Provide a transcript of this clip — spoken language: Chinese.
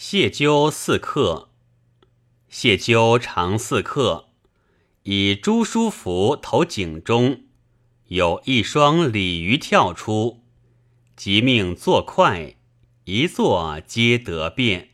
谢鸠四客，谢鸠长四客，以朱书符投井中，有一双鲤鱼跳出，即命作快，一作皆得便。